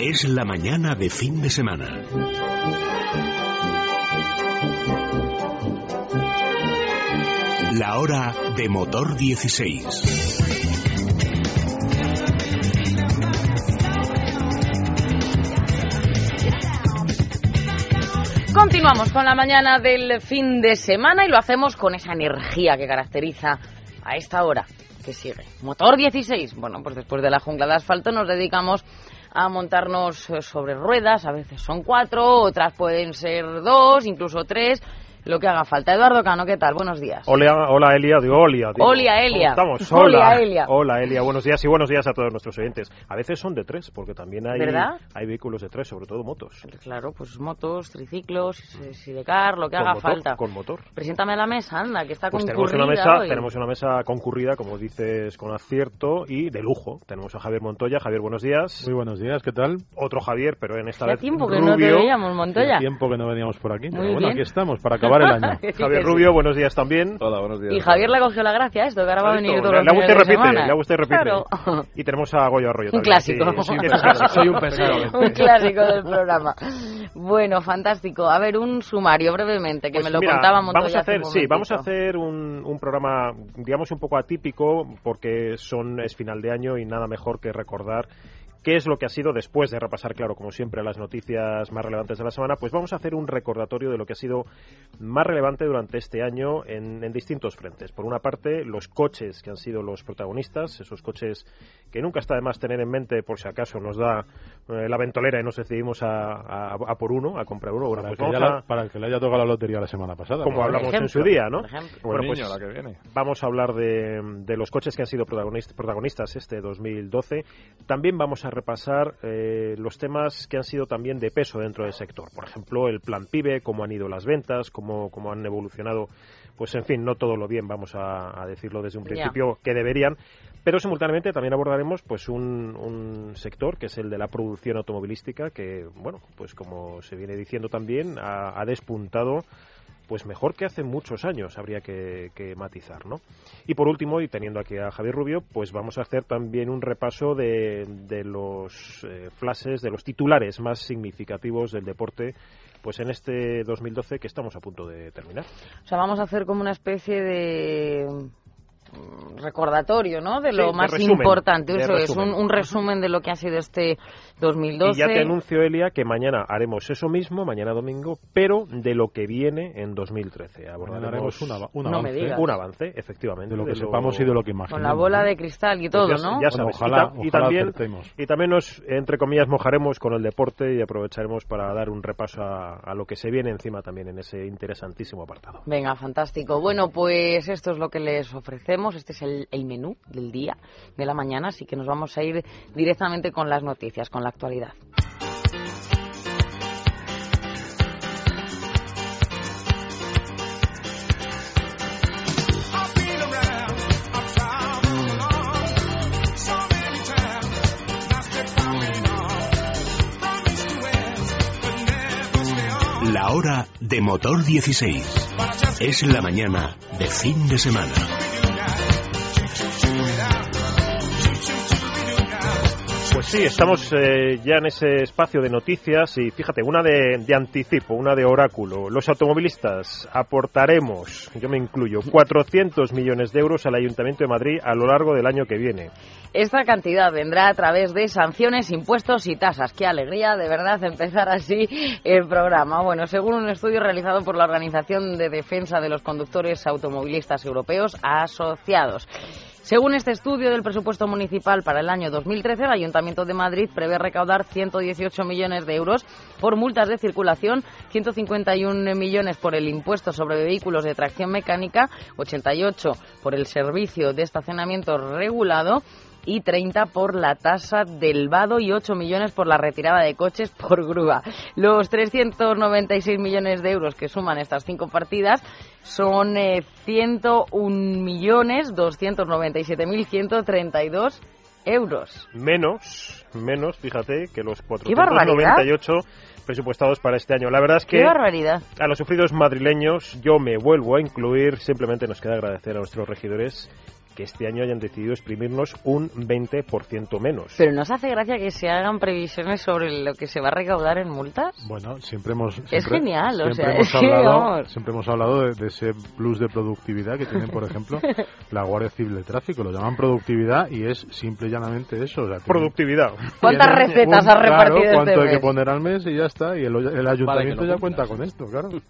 Es la mañana de fin de semana. La hora de motor 16. Continuamos con la mañana del fin de semana y lo hacemos con esa energía que caracteriza a esta hora que sigue. Motor 16. Bueno, pues después de la jungla de asfalto nos dedicamos a montarnos eh, sobre ruedas. A veces son cuatro, otras pueden ser dos, incluso tres lo que haga falta. Eduardo Cano, ¿qué tal? Buenos días. Hola, hola Elia, digo Olia. Digo, Olia, Elia. Estamos, Hola, Elia. Hola Elia, buenos días y buenos días a todos nuestros oyentes. A veces son de tres, porque también hay, ¿Verdad? hay vehículos de tres, sobre todo motos. Claro, pues motos, triciclos, sidecar, lo que haga motor, falta. Con motor. Preséntame a la mesa, anda, que está Pues tenemos concurrida una, mesa, hoy. tenemos una mesa concurrida, como dices, con acierto y de lujo. Tenemos a Javier Montoya. Javier, buenos días. Muy buenos días, ¿qué tal? Otro Javier, pero en esta vez tiempo que no te veíamos, Montoya. Tiempo que no veníamos por aquí. Muy pero bueno, bien. aquí estamos, para acabar el año. Javier. Rubio, buenos días también. Hola, buenos días. Y Javier le cogió la gracia a esto, que ahora va a venir todos le, los le gusta y repite, semana. le gusta y repite. Claro. Y tenemos a Goyo Arroyo Un también. clásico. Sí, sí, es un clásico. Soy un pesado. un clásico del programa. Bueno, fantástico. A ver, un sumario brevemente, que Pues me lo mira, contaba Montoya vamos a hace hacer, un sí, vamos a hacer un, un programa, digamos, un poco atípico, porque son es final de año y nada mejor que recordar qué es lo que ha sido después de repasar, claro, como siempre, las noticias más relevantes de la semana, pues vamos a hacer un recordatorio de lo que ha sido más relevante durante este año en, en distintos frentes. Por una parte, los coches que han sido los protagonistas, esos coches que nunca está de más tener en mente por si acaso nos da eh, la ventolera y nos decidimos a, a- a por uno, a comprar uno. Bueno, Para, pues el que vamos ya a- la- para el que le haya tocado la lotería la semana pasada. como hablamos en su día, ¿no? por ejemplo. Bueno, Buen pues niño, la que viene. vamos a hablar de, de los coches que han sido protagonist- protagonistas este 2012. También vamos a repasar eh, los temas que han sido también de peso dentro del sector. Por ejemplo, el plan PIBE, cómo han ido las ventas, cómo, cómo han evolucionado. Pues en fin, no todo lo bien, vamos a, a decirlo desde un principio, que deberían. Pero simultáneamente también abordaremos pues un, un sector que es el de la producción automovilística que, bueno, pues como se viene diciendo también, ha, ha despuntado pues mejor que hace muchos años, habría que, que matizar, ¿no? Y por último, y teniendo aquí a Javier Rubio, pues vamos a hacer también un repaso de, de los eh, flashes, de los titulares más significativos del deporte, pues en este 2012 que estamos a punto de terminar. O sea, vamos a hacer como una especie de recordatorio, ¿no? De Sí, lo de más resumen, importante. Eso es, un, un resumen de lo que ha sido este 2012. Y ya te anuncio, Elia, que mañana haremos eso mismo, mañana domingo, pero de lo que viene en 2013. Mañana Abordaremos un, ava- un avance un avance, efectivamente. de lo que sepamos y de lo que imaginemos. Con la bola de cristal y Pues todo, ya, ¿no? ya Bueno, sabes. ojalá- y, ta- y también, acertemos. y también nos, entre comillas, mojaremos con el deporte y aprovecharemos para dar un repaso a, a lo que se viene encima también en ese interesantísimo apartado. Venga, fantástico. Bueno, pues esto es lo que les ofrecemos. Este es el, menú del día, de la mañana, así que nos vamos a ir directamente con las noticias, con la actualidad. La hora de motor 16. Es la mañana de fin de semana. Pues sí, estamos eh, ya en ese espacio de noticias y fíjate, una de, de anticipo, una de oráculo. Los automovilistas aportaremos, yo me incluyo, 400 millones de euros al Ayuntamiento de Madrid a lo largo del año que viene. Esta cantidad vendrá a través de sanciones, impuestos y tasas. Qué alegría, de verdad, empezar así el programa. Bueno, según un estudio realizado por la Organización de Defensa de los Conductores Automovilistas Europeos Asociados. Según este estudio del presupuesto municipal para el año 2013, el Ayuntamiento de Madrid prevé recaudar 118 millones de euros por multas de circulación, 151 millones por el impuesto sobre vehículos de tracción mecánica, 88 por el servicio de estacionamiento regulado y 30 por la tasa del vado y 8 millones por la retirada de coches por grúa. Los 396 millones de euros que suman estas cinco partidas son eh, 101 millones 297.132 euros. Menos, menos, fíjate, que los barbaridad! 498 presupuestados para este año. La verdad es que a los sufridos madrileños yo me vuelvo a incluir. Simplemente nos queda agradecer a nuestros regidores que este año hayan decidido exprimirnos un 20% menos. Pero ¿nos hace gracia que se hagan previsiones sobre lo que se va a recaudar en multas? Bueno, siempre hemos... es genial, o sea, hemos hablado, Siempre hemos hablado de, ese plus de productividad que tienen, por ejemplo, la Guardia Civil de Tráfico. Lo llaman productividad y es simple y llanamente eso. productividad. ¿Cuántas recetas has repartido claro, cuánto este hay que poner al mes y ya está. Y el, el ayuntamiento ya cuenta con esto, claro.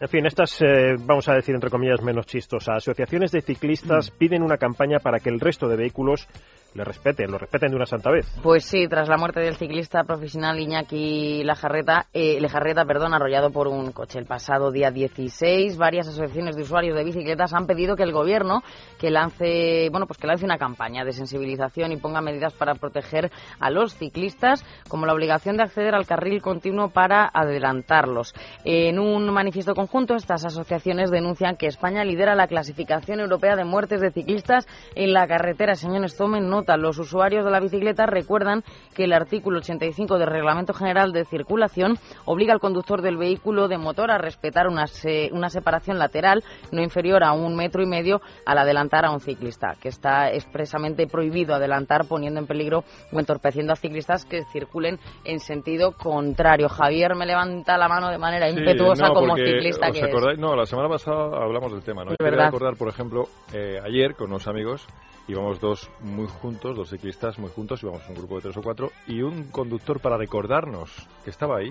En fin, estas, eh, vamos a decir entre comillas, menos chistosas. Asociaciones de ciclistas mm. piden una campaña para que el resto de vehículos le respeten, lo respeten de una santa vez. Pues sí, tras la muerte del ciclista profesional Iñaki Lajarreta, eh, Lejarreta, perdón, arrollado por un coche el pasado día 16, varias asociaciones de usuarios de bicicletas han pedido que el gobierno que lance, bueno, pues que lance una campaña de sensibilización y ponga medidas para proteger a los ciclistas, como la obligación de acceder al carril continuo para adelantarlos. En un manifiesto conjunto, estas asociaciones denuncian que España lidera la clasificación europea de muertes de ciclistas en la carretera. Señores, tomen nota los usuarios de la bicicleta recuerdan que el artículo 85 del Reglamento General de Circulación obliga al conductor del vehículo de motor a respetar una, una separación lateral no inferior a un metro y medio al adelantar a un ciclista, que está expresamente prohibido adelantar poniendo en peligro o entorpeciendo a ciclistas que circulen en sentido contrario. Javier me levanta la mano de manera impetuosa como ciclista que es. No, la semana pasada hablamos del tema. ¿no? Quería recordar, por ejemplo, eh, ayer con unos amigos íbamos dos muy juntos, dos ciclistas muy juntos, íbamos un grupo de tres o cuatro, y un conductor para recordarnos que estaba ahí,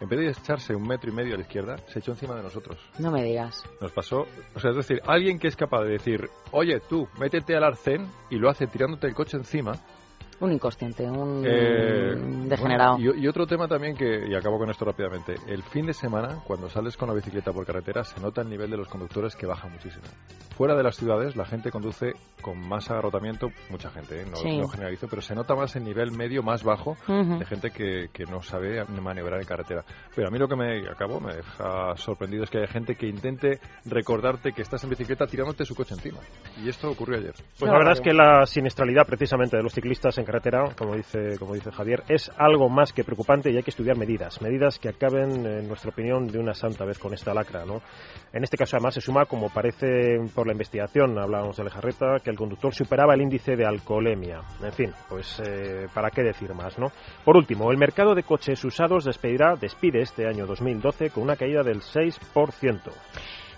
en vez de echarse un metro y medio a la izquierda, se echó encima de nosotros. No me digas. Nos pasó, o sea, es decir, alguien que es capaz de decir, oye, tú, métete al arcén, y lo hace tirándote el coche encima, un inconsciente, un eh, degenerado. y, otro tema también que, y acabo con esto rápidamente, el fin de semana, cuando sales con la bicicleta por carretera, se nota el nivel de los conductores que baja muchísimo. Fuera de las ciudades, la gente conduce con más agarrotamiento, mucha gente, ¿eh? no, generalizo, pero se nota más el nivel medio, más bajo, de gente que, que, no sabe maniobrar en carretera. Pero a mí lo que me acabo, me deja sorprendido es que hay gente que intente recordarte que estás en bicicleta tirándote su coche encima. Y esto ocurrió ayer. Pues la verdad es que la siniestralidad precisamente de los ciclistas en carretera, como dice, como dice Javier, es algo más que preocupante y hay que estudiar medidas, medidas que acaben, en nuestra opinión, de una santa vez con esta lacra. ¿no? En este caso, además, se suma, como parece por la investigación, hablábamos de Lejarreta, que el conductor superaba el índice de alcoholemia. En fin, pues, eh, ¿para qué decir más? no? Por último, el mercado de coches usados despedirá, despide este año 2012 con una caída del 6%.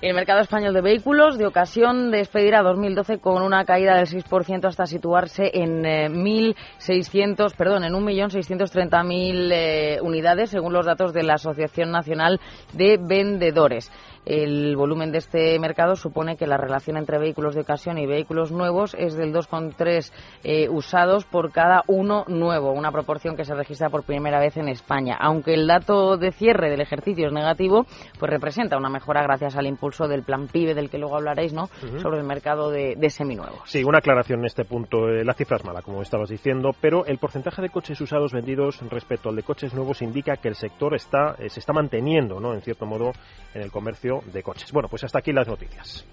El mercado español de vehículos de ocasión despedirá 2012 con una caída del 6% hasta situarse en 1.600, eh, perdón, en 1.630.000 eh, unidades según los datos de la Asociación Nacional de Vendedores. El volumen de este mercado supone que la relación entre vehículos de ocasión y vehículos nuevos es del 2,3 eh, usados por cada uno nuevo, una proporción que se registra por primera vez en España. Aunque el dato de cierre del ejercicio es negativo, pues representa una mejora gracias al impulso del plan PIBE del que luego hablaréis, ¿no? Sobre el mercado de, seminuevos. Sí, una aclaración en este punto. Eh, la cifra es mala, como estabas diciendo, pero el porcentaje de coches usados vendidos respecto al de coches nuevos indica que el sector está, eh, se está manteniendo, ¿no? En cierto modo, en el comercio de coches. Bueno, pues hasta aquí las noticias.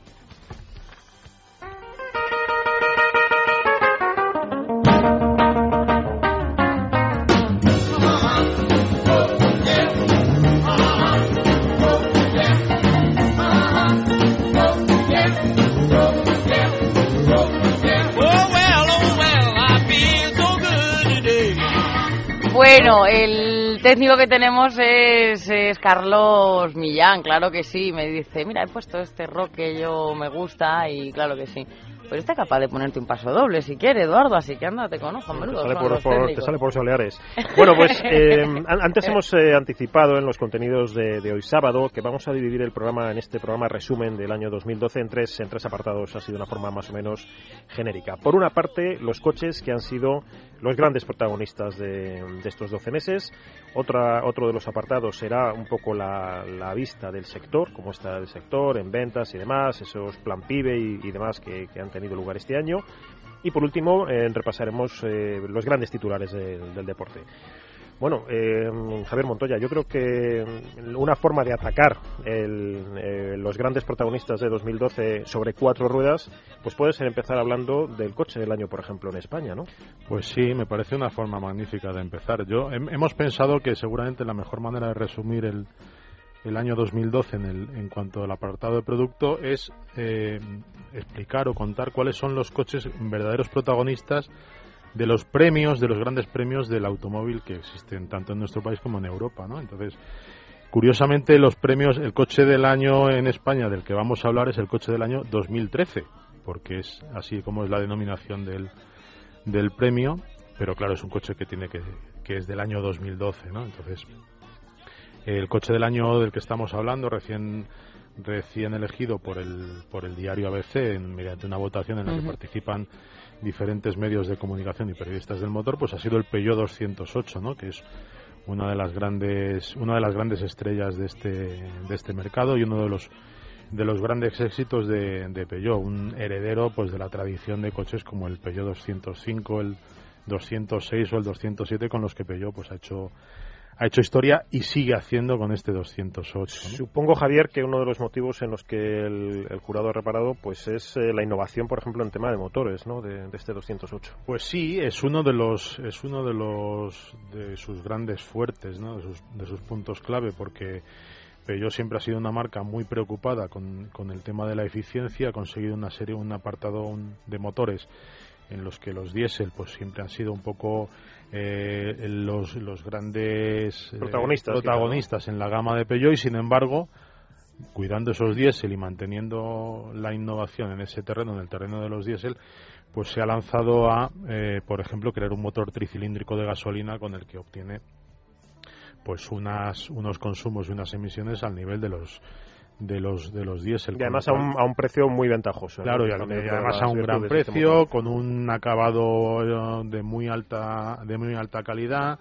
Bueno, el técnico que tenemos es, Carlos Millán, claro que sí. Me dice, mira, he puesto este rock que yo me gusta y claro que sí. Pero está capaz de ponerte un paso doble si quiere, Eduardo, así que anda, te conozco, menudo. Te sale por, te sale por soleares. bueno, pues eh, antes hemos eh, anticipado en los contenidos de, hoy sábado que vamos a dividir el programa en este programa resumen del año 2012 en tres, en tres apartados, ha sido una forma más o menos genérica. Por una parte, los coches que han sido los grandes protagonistas de, estos 12 meses. Otra, otro de los apartados será un poco la, vista del sector, cómo está el sector en ventas y demás, esos plan PIBE y, demás que, han tenido lugar este año. Y por último, eh, repasaremos eh, los grandes titulares del deporte. Bueno, eh, Javier Montoya, yo creo que una forma de atacar eh, los grandes protagonistas de 2012 sobre cuatro ruedas, pues puede ser empezar hablando del coche del año, por ejemplo, en España, ¿no? Pues sí, me parece una forma magnífica de empezar. Yo hemos pensado que seguramente la mejor manera de resumir el, el año 2012 en, el, en cuanto al apartado de producto es eh, explicar o contar cuáles son los coches verdaderos protagonistas de los premios, de los grandes premios del automóvil que existen tanto en nuestro país como en Europa, ¿no? Entonces, curiosamente los premios, el coche del año en España del que vamos a hablar es el coche del año 2013, porque es así como es la denominación del, del premio, pero claro, es un coche que tiene que, que es del año 2012, ¿no? Entonces, el coche del año del que estamos hablando, recién recién elegido por el, por el diario ABC mediante una votación en la que participan diferentes medios de comunicación y periodistas del motor, pues ha sido el Peugeot 208, ¿no? que es una de las grandes una de las grandes estrellas de este de este mercado y uno de los de los grandes éxitos de, de Peugeot, un heredero pues de la tradición de coches como el Peugeot 205, el 206 o el 207 con los que Peugeot pues ha hecho ha hecho historia y sigue haciendo con este 208. Supongo, Javier, que uno de los motivos en los que el, jurado ha reparado pues es eh, la innovación, por ejemplo, en tema de motores, ¿no? De, este 208. Pues sí, es uno de los es uno de los de sus grandes fuertes, ¿no? De sus, de sus puntos clave, porque Peugeot siempre ha sido una marca muy preocupada con, con el tema de la eficiencia, ha conseguido una serie, un apartado de motores en los que los diésel pues siempre han sido un poco eh, los, los grandes eh, protagonistas, protagonistas en la gama de Peugeot y sin embargo cuidando esos diésel y manteniendo la innovación en ese terreno, en el terreno de los diésel, pues se ha lanzado a, eh, por ejemplo, crear un motor tricilíndrico de gasolina con el que obtiene pues unas, unos consumos y unas emisiones al nivel de los de los de los diésel. Y además a un, a un, precio muy ventajoso. Claro, y, además a un gran precio, con un acabado de muy alta de muy alta calidad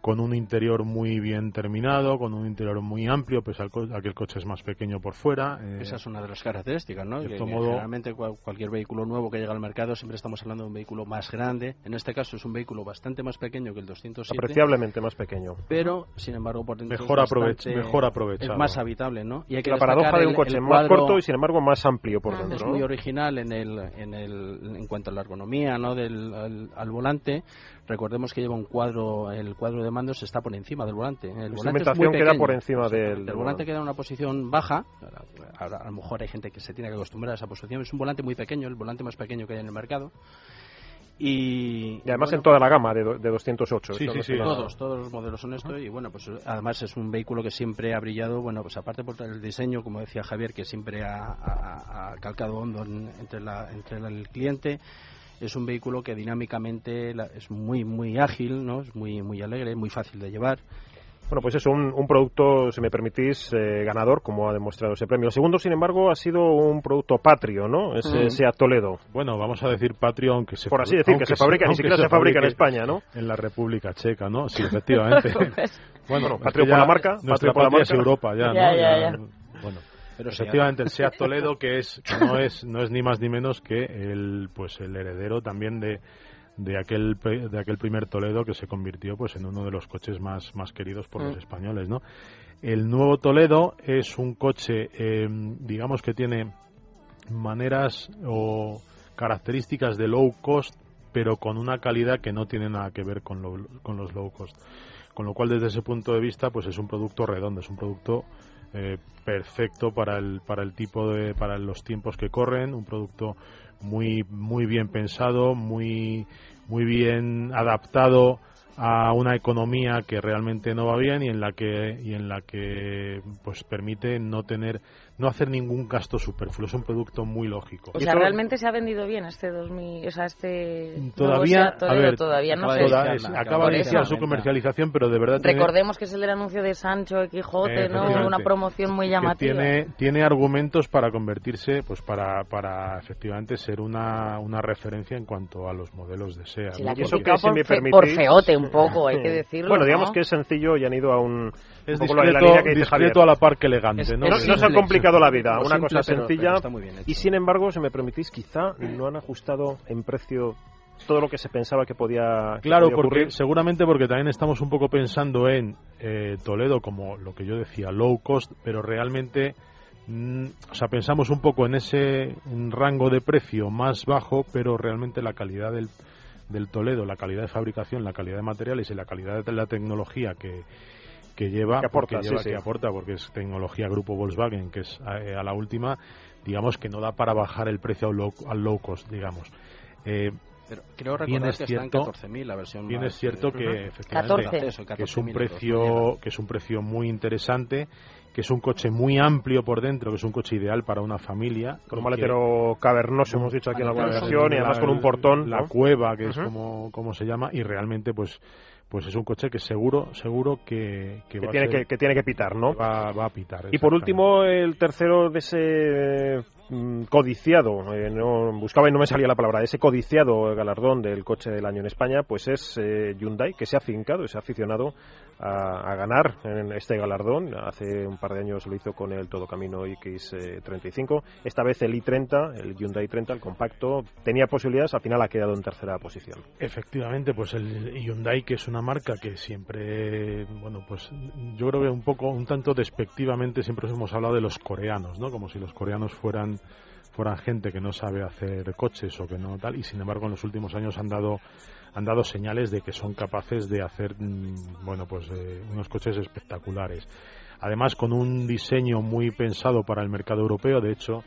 con un interior muy bien terminado, con un interior muy amplio, pese a que el coche es más pequeño por fuera. Eh, Esa es una de las características, ¿no? Que, generalmente cualquier vehículo nuevo que llega al mercado siempre estamos hablando de un vehículo más grande. En este caso es un vehículo bastante más pequeño que el 207. Apreciablemente más pequeño. Pero, sin embargo, por dentro mejor, mejor aprovechado. Es más habitable, ¿no? Y hay que La paradoja de un coche más corto y, sin embargo, más amplio por dentro. Es muy original en, el, en, el, en cuanto a la ergonomía, ¿no? Del, al volante Recordemos que lleva un cuadro, el cuadro de mandos está por encima del volante. El volante es muy queda por encima del, El volante queda en una posición baja. A, lo mejor hay gente que se tiene que acostumbrar a esa posición. Es un volante muy pequeño, el volante más pequeño que hay en el mercado. Y, además en toda la gama de, de 208. Sí, sí, sí. Todos, todos los modelos son esto y bueno, pues además es un vehículo que siempre ha brillado, bueno, pues aparte por el diseño, como decía Javier, que siempre ha, calcado hondo entre, la, entre el cliente, es un vehículo que dinámicamente es muy muy ágil, ¿no? Es muy muy alegre, muy fácil de llevar. Bueno, pues es un, un producto, si me permitís, eh, ganador, como ha demostrado ese premio. El segundo, sin embargo, ha sido un producto patrio, ¿no? Ese mm. Seat Toledo. Bueno, vamos a decir patrio, aunque se Por así decir, que se, fabrica, ni siquiera se, fabrica en España, ¿no? En la República Checa, ¿no? Sí, efectivamente. bueno, patrio por la marca. Nuestra patria por la marca. es Europa ya, ya. Ya, ya. Bueno. Pero efectivamente el Seat Toledo que es no es no es ni más ni menos que el pues el heredero también de de aquel de aquel primer Toledo que se convirtió pues en uno de los coches más más queridos por los mm. españoles no el nuevo Toledo es un coche em, digamos que tiene maneras o características de low cost pero con una calidad que no tiene nada que ver con, con los low cost con lo cual desde ese punto de vista pues es un producto redondo es un producto eh, perfecto para el para el tipo de para los tiempos que corren un producto muy muy bien pensado muy muy bien adaptado a una economía que realmente no va bien y en la que y en la que pues permite no tener no hacer ningún gasto superfluo es un producto muy lógico. O sea realmente se ha vendido bien este 2000 o sea este todavía a ver, todavía no sé acaba de iniciar su comercialización pero de verdad recordemos que es el del anuncio de Sancho de Quijote no una promoción muy llamativa tiene tiene argumentos para convertirse pues para para efectivamente ser una una referencia en cuanto a los modelos de SEA ¿no? y eso que por, me por feote un poco hay que decirlo bueno digamos que es sencillo y han ido a un es discreto, a la par que elegante ¿no? no, se ha complicado la vida una cosa sencilla y sin embargo si me permitís quizá no han ajustado en precio todo lo que se pensaba que podía claro porque seguramente porque también estamos un poco pensando en eh, Toledo como lo que yo decía low cost pero realmente mm, o sea pensamos un poco en ese rango de precio más bajo pero realmente la calidad del del Toledo, la calidad de fabricación, la calidad de materiales y la calidad de la tecnología que, que lleva, Que aporta, porque sí, lleva- sí. que aporta, porque es tecnología grupo Volkswagen, que es eh, a, la última, digamos que no da para bajar el precio al low, al low cost, digamos. Eh, Pero creo Bien recordar es que cierto- está en 14.000 la versión bien más, es cierto eh, que efectivamente 14. Eso, que es un 14.000 precio que es un precio muy interesante que es un coche muy amplio por dentro que es un coche ideal para una familia Con un maletero cavernoso, hemos dicho aquí en alguna Maletero, versión, y la- además con un portón. la ¿no? cueva que es como, como se llama y realmente pues pues es un coche que seguro seguro que, que que, va, a tiene ser- que, que tiene que pitar, ¿no? va, va a pitar Y por último, el tercero de ese codiciado, eh, no, buscaba y no me salía la palabra, ese codiciado galardón del coche del año en España, pues es eh, Hyundai, que se ha afincado, se ha aficionado a, a ganar en este galardón. Hace un par de años lo hizo con el Todo Camino X35. Esta vez el i30, el Hyundai i30, el compacto, tenía posibilidades, al final ha quedado en tercera posición. Efectivamente, pues el Hyundai, que es una marca que siempre, bueno, pues yo creo que un poco, un tanto despectivamente siempre hemos hablado de los coreanos, ¿no? Como si los coreanos fueran fueran gente que no sabe hacer coches o que no tal, y sin embargo en los últimos años han dado han dado señales de que son capaces de hacer, mm, bueno, pues eh, unos coches espectaculares. Además, con un diseño muy pensado para el mercado europeo, de hecho,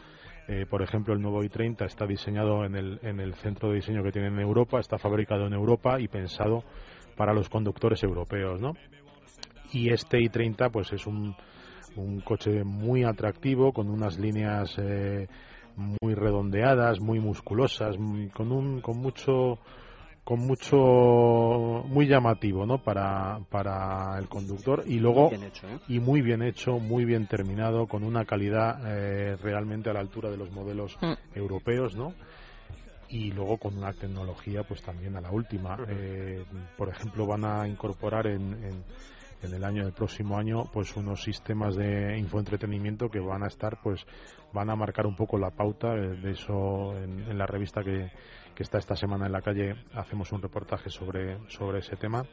eh, por ejemplo, el nuevo i30 está diseñado en el, en el centro de diseño que tiene en Europa, está fabricado en Europa y pensado para los conductores europeos, ¿no? Y este i30, pues es un, un coche muy atractivo, con unas líneas eh, muy redondeadas, muy musculosas, muy- con un, con mucho con mucho muy llamativo no para, para el conductor y luego hecho, ¿eh? y muy bien hecho, muy bien terminado, con una calidad eh, realmente a la altura de los modelos Mm. europeos, ¿no? Y luego con una tecnología, pues también a la última. Eh, por ejemplo, van a incorporar en, en, en el año del próximo año, pues unos sistemas de infoentretenimiento que van a estar, pues, van a marcar un poco la pauta. eh, De eso, en, en la revista que, que está esta semana en la calle, hacemos un reportaje sobre, sobre ese tema.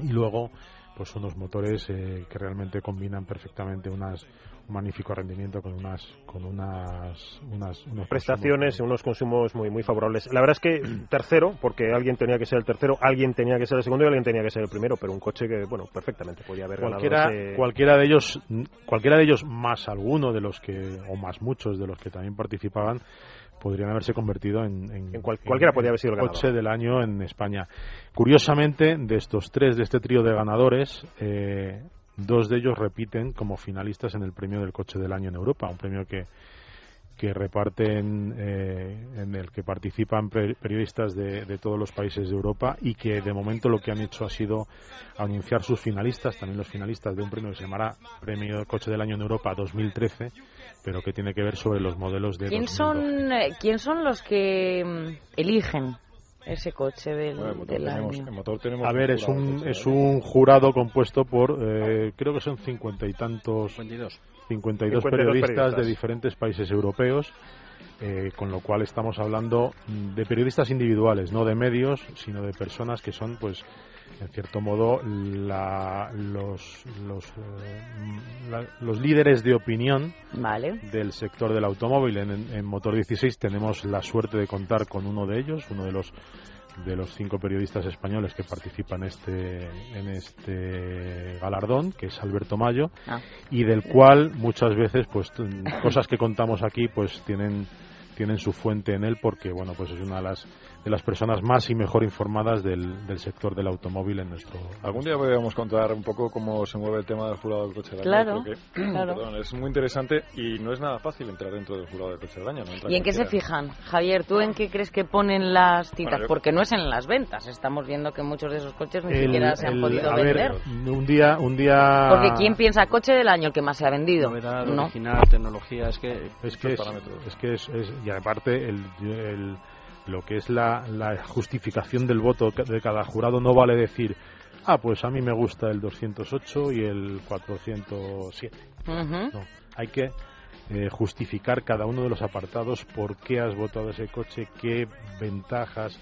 Y luego, pues unos motores eh, que realmente combinan perfectamente unas un magnífico rendimiento con unas con unas unas unos prestaciones y consumos unos consumos muy muy favorables. La verdad es que tercero, porque alguien tenía que ser el tercero, alguien tenía que ser el segundo y alguien tenía que ser el primero, pero un coche que, bueno, perfectamente podía haber cualquiera ganado ese- cualquiera de ellos cualquiera de ellos más alguno de los que o más muchos de los que también participaban podrían haberse convertido en, en- En cual- cualquiera podría haber sido el coche del año en España curiosamente de estos tres de este trío de ganadores eh, dos de ellos repiten como finalistas en el premio del coche del año en Europa un premio que que reparten eh, en el que participan pe- periodistas de, de todos los países de Europa y que de momento lo que han hecho ha sido anunciar sus finalistas, también los finalistas de un premio que se llamará Premio del Coche del Año en Europa 2013, pero que tiene que ver sobre los modelos de ¿Quién 2012. son, eh, ¿Quién son los que mm, eligen ese coche del, Bueno, en motor del tenemos- año? en motor tenemos A ver, es un, es un jurado compuesto por, eh, creo que son cincuenta y tantos 22. 52 52 periodistas, periodistas. de diferentes países europeos, eh, con lo cual estamos hablando de periodistas individuales, no de medios, sino de personas que son, pues, en cierto modo, la- los, los, eh, la- los líderes de opinión Vale. del sector del automóvil. En, en Motor 16 tenemos la suerte de contar con uno de ellos, uno de los de los cinco periodistas españoles que participan este, en este galardón, que es Alberto Mayo, Ah. y del cual muchas veces pues cosas que contamos aquí pues tienen tienen su fuente en él porque bueno pues es una de las de las personas más y mejor informadas del, del sector del automóvil en nuestro Algún día podríamos contar un poco cómo se mueve el tema del jurado del coche del año. Claro, porque, claro. perdón, es muy interesante y no es nada fácil entrar dentro del jurado del coche del año. ¿no? ¿Y en qué se fijan? Javier, ¿tú en qué crees que ponen las citas? Bueno, yo- Porque no es en las ventas. Estamos viendo que muchos de esos coches ni El- siquiera se han el- podido a ver, vender. un día un día Porque ¿quién piensa coche del año el que más se ha vendido? Novedad, No. original, tecnología, es que es que es, es que es, es- y aparte el, el- lo que es la, la justificación del voto de cada jurado no vale decir ah pues a mí me gusta el 208 y el 407 Ujú. no hay que eh, justificar cada uno de los apartados por qué has votado ese coche qué ventajas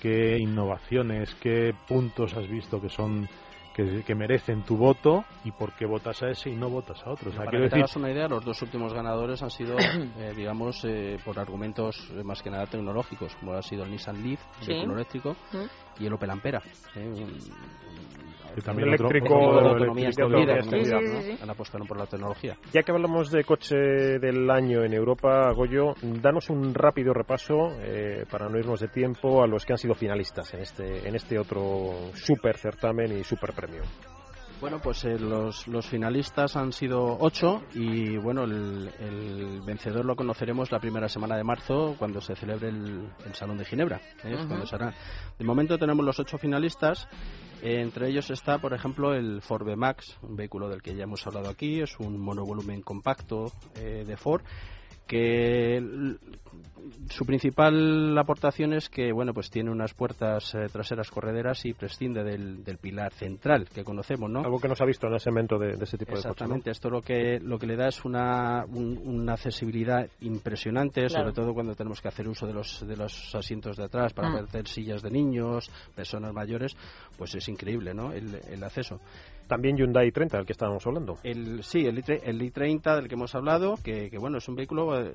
qué innovaciones qué puntos has visto que son que, merecen tu voto y por qué votas a ese y no votas a otro. Para que te hagas una idea, los dos últimos ganadores han sido, eh, digamos, eh, por argumentos eh, más que nada tecnológicos, como ha sido el Nissan Leaf, el vehículo eléctrico, y el Opel Ampera. también eléctrico, apostaron por la tecnología. Ya que hablamos de coche del año en Europa, Goyo, danos un rápido repaso para no irnos de tiempo a los que han sido finalistas en este en este otro super certamen y super premio. Bueno, pues eh, los, los, finalistas han sido ocho y bueno, el, vencedor lo conoceremos la primera semana de marzo cuando se celebre el, Salón de Ginebra. ¿eh? cuando será. De momento tenemos los ocho finalistas. entre ellos está, por ejemplo, el Ford B-Max, un vehículo del que ya hemos hablado aquí. Es un monovolumen compacto eh, de Ford que su principal aportación es que bueno pues tiene unas puertas eh, traseras correderas y prescinde del, pilar central que conocemos no algo que no se ha visto en el segmento de, ese tipo de exactamente. Esto lo que lo que le da es una una accesibilidad impresionante sobre todo cuando tenemos que hacer uso de los de los asientos de atrás para mm. hacer sillas de niños personas mayores pues es increíble no el, el acceso también Hyundai 30, del que estábamos hablando. El, sí, el, i30 del que hemos hablado, que, bueno, es un vehículo, eh,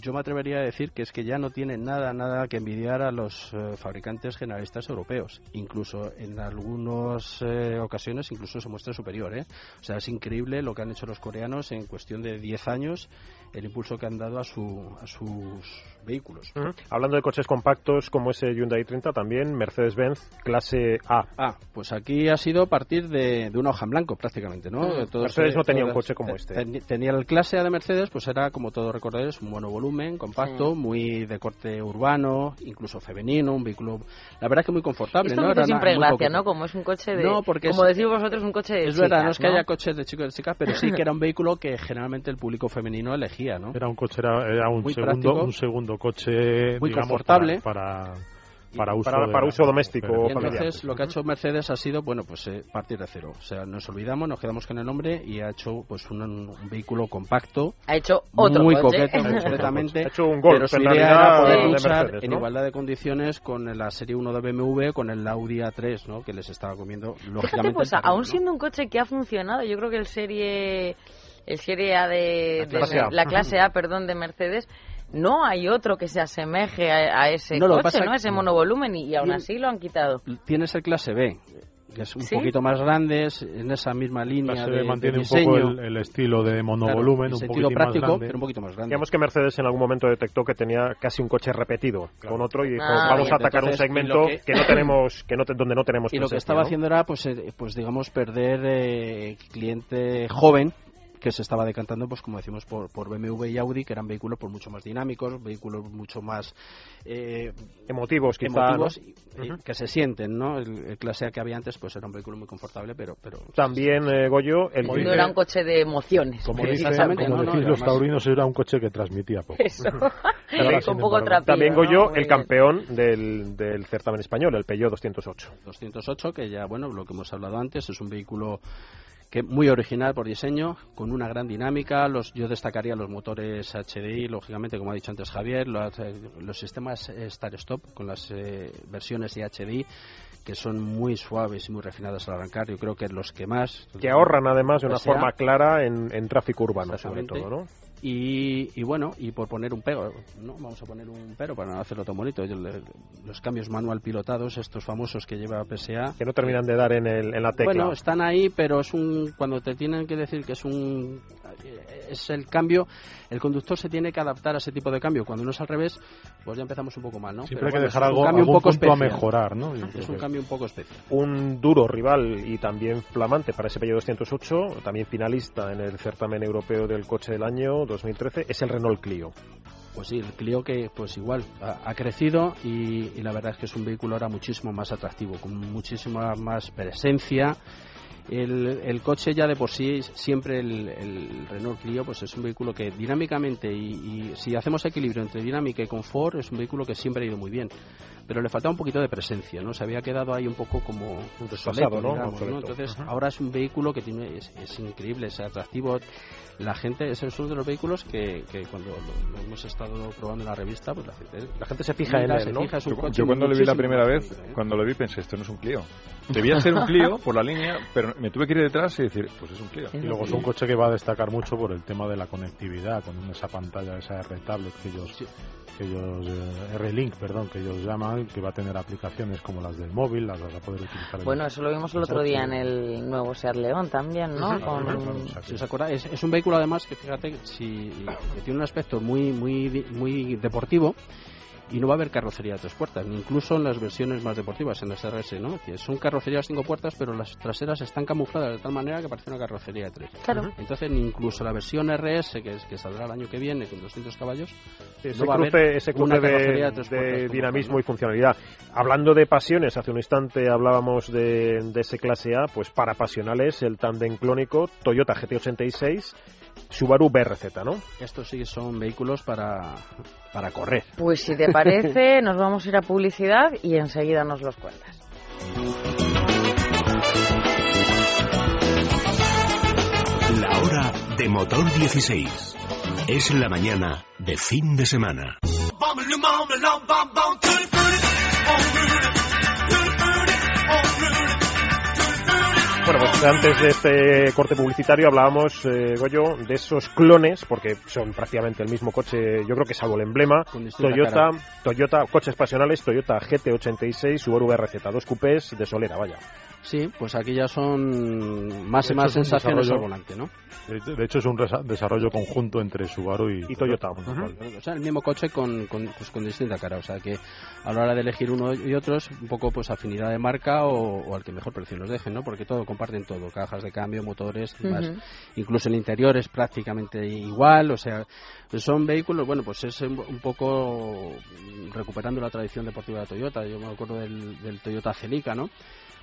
yo me atrevería a decir que es que ya no tiene nada, nada que envidiar a los eh, fabricantes generalistas europeos. Incluso en algunas eh, ocasiones, incluso se muestra superior. ¿eh? O sea, es increíble lo que han hecho los coreanos en cuestión de 10 años, el impulso que han dado a, su, a sus vehículos. Hablando de coches compactos como ese Hyundai 30, también Mercedes-Benz clase A. Ah, pues aquí ha sido a partir de, una hoja en blanco prácticamente, ¿no? Mercedes no tenía un coche como este. tenía el clase A de Mercedes, pues era, como todos recordáis, un monovolumen, compacto, muy de corte urbano, incluso femenino, un vehículo, la verdad que muy confortable, Esto ¿no? Era siempre gracia, ¿no? Como es un coche de... No, porque como decís vosotros, un coche de Es verdad, no es que haya coches de chicos y de chicas, pero sí que era un vehículo que generalmente el público femenino elegía, ¿no? Era un coche, era, un, segundo, un segundo coche muy confortable para, para, uso, para, uso doméstico. entonces lo que ha hecho Mercedes ha sido, bueno, pues eh, partir de cero. O sea, nos olvidamos, nos quedamos con el nombre y ha hecho pues un, vehículo compacto. Ha hecho otro Muy coqueto, completamente. ha hecho un golf, pero su idea era poder luchar en igualdad de condiciones con la Serie 1 de BMW, con el Audi A3, ¿no? Que les estaba comiendo, lógicamente. pues, aún siendo un coche que ha funcionado, yo creo que el Serie... El Serie A de, la clase A, perdón, de Mercedes no hay otro que se asemeje a, ese coche, ¿no? Ese monovolumen y, aún así lo han quitado. Tienes el clase B, que es un poquito más grande, en esa misma línea de, mantiene un poco el, estilo de monovolumen, un poquito práctico, más pero un poquito más grande. Digamos que Mercedes en algún momento detectó que tenía casi un coche repetido con otro y dijo, ah, vamos a atacar un segmento que... no tenemos, que no donde no tenemos Y lo que estaba haciendo era, pues, eh, pues digamos, perder eh, cliente joven que se estaba decantando, pues como decimos, por, por BMW y Audi, que eran vehículos por pues, mucho más dinámicos, vehículos mucho más eh, emotivos, emotivos que se sienten, ¿no? El, clase A que había antes, pues era un vehículo muy confortable, pero... pero También, eh, Goyo, el... No era un coche de emociones. Como, dicen, los taurinos, era un coche que transmitía poco. Eso. un poco También, Goyo, el campeón del, del certamen español, el Peugeot 208. 208, que ya, bueno, lo que hemos hablado antes, es un vehículo que muy original por diseño, con una gran dinámica. Los, yo destacaría los motores HDI, lógicamente, como ha dicho antes Javier, los, eh, los sistemas Start-Stop con las eh, versiones de HDI que son muy suaves y muy refinados al arrancar. Yo creo que los que más... Que ahorran además de una forma clara en, en tráfico urbano, sobre todo, ¿no? Y, bueno, y por poner un pero, no vamos a poner un pero para no hacerlo tan bonito, los cambios manual pilotados, estos famosos que lleva PSA. Que no terminan de dar en, el, en la tecla. Bueno, están ahí, pero es un cuando te tienen que decir que es un es el cambio, el conductor se tiene que adaptar a ese tipo de cambio. Cuando no es al revés, pues ya empezamos un poco mal, ¿no? Siempre hay que dejar algo, un poco a mejorar, ¿no? Es un cambio un poco especial. Un duro rival y también flamante para ese Peugeot 208, también finalista en el certamen europeo del coche del año 2013, es el Renault Clio. Pues sí, el Clio que pues igual ha, crecido y, y, la verdad es que es un vehículo ahora muchísimo más atractivo, con muchísima más presencia el, coche ya de por sí, siempre el, Renault Clio, pues es un vehículo que dinámicamente y, si hacemos equilibrio entre dinámica y confort, es un vehículo que siempre ha ido muy bien. pero le faltaba un poquito de presencia, ¿no? Se había quedado ahí un poco como Un desfasado, ¿no? digamos, Correcto. Entonces, ahora es un vehículo que tiene es, es increíble, es atractivo. La gente, ese es uno de los vehículos que, que cuando lo, lo hemos estado probando en la revista, pues la gente, La gente se fija en él, se ¿no? fija, Yo, coche yo cuando le vi la primera vez, ¿eh? cuando lo vi pensé, esto no es un Clio. Debía ser un Clio por la línea, pero me tuve que ir detrás y decir, pues es un Clio. Y luego es un coche que va a destacar mucho por el tema de la conectividad, con esa pantalla, esa R-Tablet que ellos, que ellos eh, R-Link, perdón, que ellos llaman, que va a tener aplicaciones como las del móvil, las vas a poder utilizar. en- Bueno, eso lo vimos el otro día en el nuevo Seat León también, ¿no? Claro, Con- claro, o sea que- Si os acordáis, es, es un vehículo además que fíjate si, que tiene un aspecto muy muy di- muy deportivo y no va a haber carrocería de tres puertas, ni incluso en las versiones más deportivas, en las RS, ¿no? Que son carrocerías cinco puertas, pero las traseras están camufladas de tal manera que parece una carrocería de tres. Claro. Entonces, ni incluso la versión RS, que, es, que saldrá el año que viene con 200 caballos, ese no va a haber cruce, ese una cruce carrocería de, de tres de puertas dinamismo tal, y funcionalidad. Hablando de pasiones, hace un instante hablábamos de, de ese clase A, pues para pasionales el tándem clónico Toyota GT86, Subaru BRZ, ¿no? estos sí son vehículos para, para correr. Pues si te parece, nos vamos a ir a publicidad y enseguida nos los cuentas. La hora de motor 16. Es la mañana de fin de semana. Bueno, pues antes de este corte publicitario hablábamos, eh, Goyo, de esos clones, porque son prácticamente el mismo coche, yo creo que salvo el emblema, distinta Toyota. Toyota, coches pasionales, Toyota GT86, Subaru BRZ, dos coupés de solera, vaya. Sí, pues aquí ya son más De y más sensaciones al desarrollo- volante, ¿no? De, de hecho, es un desarrollo conjunto entre Subaru y, Y Toyota. O sea, el mismo coche con, con, pues, con distinta cara. O sea, que a la hora de elegir uno y otro es un poco pues afinidad de marca o, o al que mejor precio nos dejen, ¿no? Porque todo, comparten todo. Cajas de cambio, motores. Ujú. Incluso el interior es prácticamente igual. O sea, pues son vehículos, bueno, pues es un un poco recuperando la tradición deportiva de Toyota. Yo me acuerdo del, del Toyota Celica, ¿no?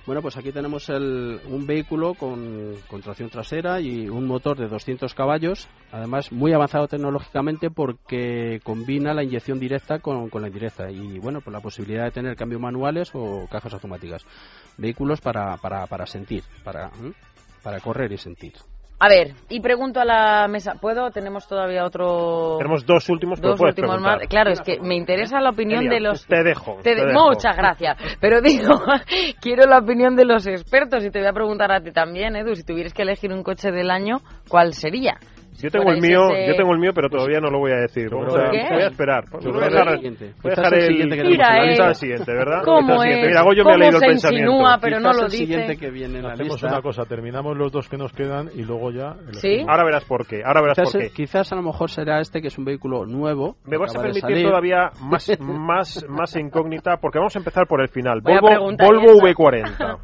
Bueno, pues aquí tenemos el- un vehículo con, con tracción trasera y un motor de 200 caballos, además muy avanzado tecnológicamente porque combina la inyección directa con, con la indirecta y bueno, pues la posibilidad de tener cambios manuales o cajas automáticas. Vehículos para, para, para sentir, para, para correr y sentir. A ver, y pregunto a la mesa, ¿puedo? Tenemos todavía otro... Tenemos dos últimos, pero dos puedes últimos más. Claro, es que me interesa la opinión de los... Te dejo. Te- te dejo. Muchas gracias. Pero digo, quiero la opinión de los expertos y te voy a preguntar a ti también, Edu, si tuvieras que elegir un coche del año, ¿cuál sería? Yo tengo el mío, ese- yo tengo el mío, pero todavía no lo voy a decir. ¿Por Vamos a- qué? Voy a esperar. Voy a dejar, el siguiente. voy a Quizás dejar el el, siguiente que tenemos Mira, en la eh, el siguiente, ¿verdad? ¿Cómo el es? Mira, Goyo me ha ¿Cómo leído el se pensamiento. insinúa, pero no lo el siguiente dice? que viene en la Hacemos lista. una cosa, terminamos los dos que nos quedan y luego ya... ¿Sí? Ahora verás por qué. Ahora verás Quizás, por qué. quizás a lo mejor será este que es un vehículo nuevo. Me vas a permitir todavía más, más, más incógnita porque vamos a empezar por el final. Volvo, Volvo y eso. V40.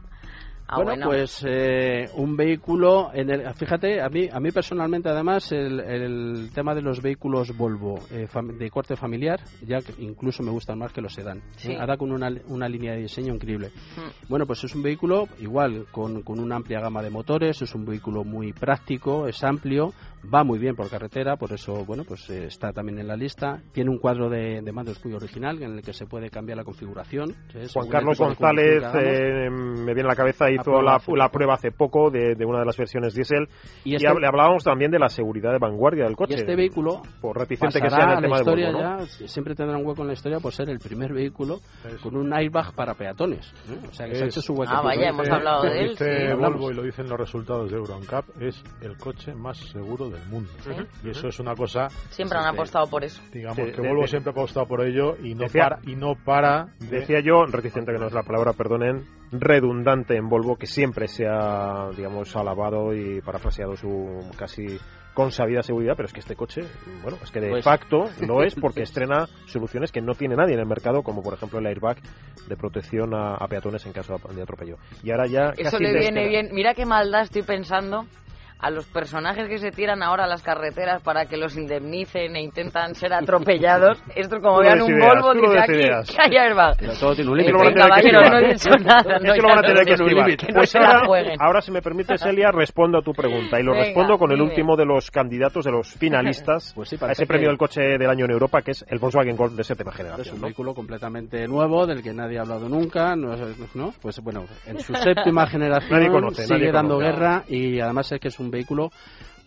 Ah, bueno, bueno, pues eh, un vehículo, en el, fíjate, a mí, a mí personalmente además el, el tema de los vehículos Volvo eh, de corte familiar, ya que incluso me gustan más que los sedán. Sí. ¿eh? Ahora con una, una línea de diseño increíble. Mm. Bueno, pues es un vehículo igual, con, con una amplia gama de motores, es un vehículo muy práctico, es amplio, va muy bien por carretera, por eso, bueno, pues eh, está también en la lista. Tiene un cuadro de, de mandos muy original en el que se puede cambiar la configuración. ¿eh? Juan Carlos González eh, me viene a la cabeza, hizo prueba la, hace la prueba hace poco de, de una de las versiones diésel y, Y este- hab- le hablábamos también de la seguridad de vanguardia del coche. Y este vehículo por reticente que sea en el tema la de historia Volvo, ¿no? ya, siempre tendrá un hueco en la historia por ser el primer vehículo con un airbag para peatones. ¿eh? O sea que se ha Es- hecho su hueco. Ah, vaya, hemos hablado de él, Dice sí. Volvo y lo dicen los resultados de Euroncap, es el coche más seguro del mundo. Sí. Y eso es una cosa, siempre han apostado por eso. digamos, Sí, que Volvo siempre ha apostado por ello y no Decía- para y no para de- Decía yo, reticente que no es la palabra, perdonen, redundante en Volvo, que siempre se ha, digamos, alabado y parafraseado su casi consabida seguridad, pero es que este coche, bueno, es que de Pues- facto lo es porque estrena soluciones que no tiene nadie en el mercado, como por ejemplo el airbag de protección a, a peatones en caso de atropello. Y ahora ya Eso casi le viene bien. Mira qué maldad estoy pensando a los personajes que se tiran ahora a las carreteras para que los indemnicen e intentan ser atropellados, esto como Tú vean un decidirás, Volvo, dice aquí que hay airbag. Pero todo tiene un Eh, Es límite. que caballero, no he dicho nada. Es no, lo van a no, tener que no, esquivar. que no Pues se la ahora, jueguen. ahora, si me permite, Celia, respondo a tu pregunta. Y lo Venga, respondo con el último de los candidatos, de los finalistas Pues sí, a ese premio del coche del año en Europa, que es el Volkswagen Golf de séptima Es generación. un ¿no? vehículo completamente nuevo, del que nadie ha hablado nunca, no, es- ¿no? Pues bueno, en su séptima generación Nadie conoce, sigue nadie dando conoce. guerra y además es que es un vehículo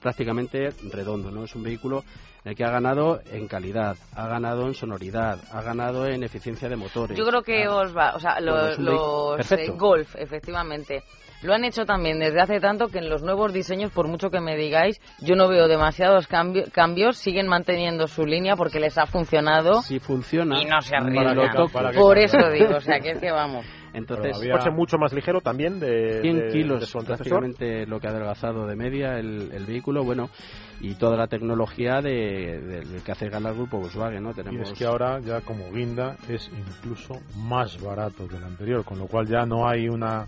prácticamente redondo, ¿no? Es un vehículo en el que ha ganado en calidad, ha ganado en sonoridad, ha ganado en eficiencia de motores. Yo creo que Ah, os va, o sea, los, eh, Golf, efectivamente, lo han hecho también desde hace tanto que en los nuevos diseños, por mucho que me digáis, yo no veo demasiados cambi- cambios, siguen manteniendo su línea porque les ha funcionado si funciona y no se arriesgan. Por eso digo, o sea, que es que vamos. Entonces, Había- coche mucho más ligero también de, 100 de- de kilos su prácticamente lo que ha adelgazado de media el, el vehículo, bueno, y toda la tecnología de, de- del que hace gala el grupo Volkswagen, ¿no? Y Tenemos es que ahora ya como guinda es incluso más barato que el anterior, con lo cual ya no hay una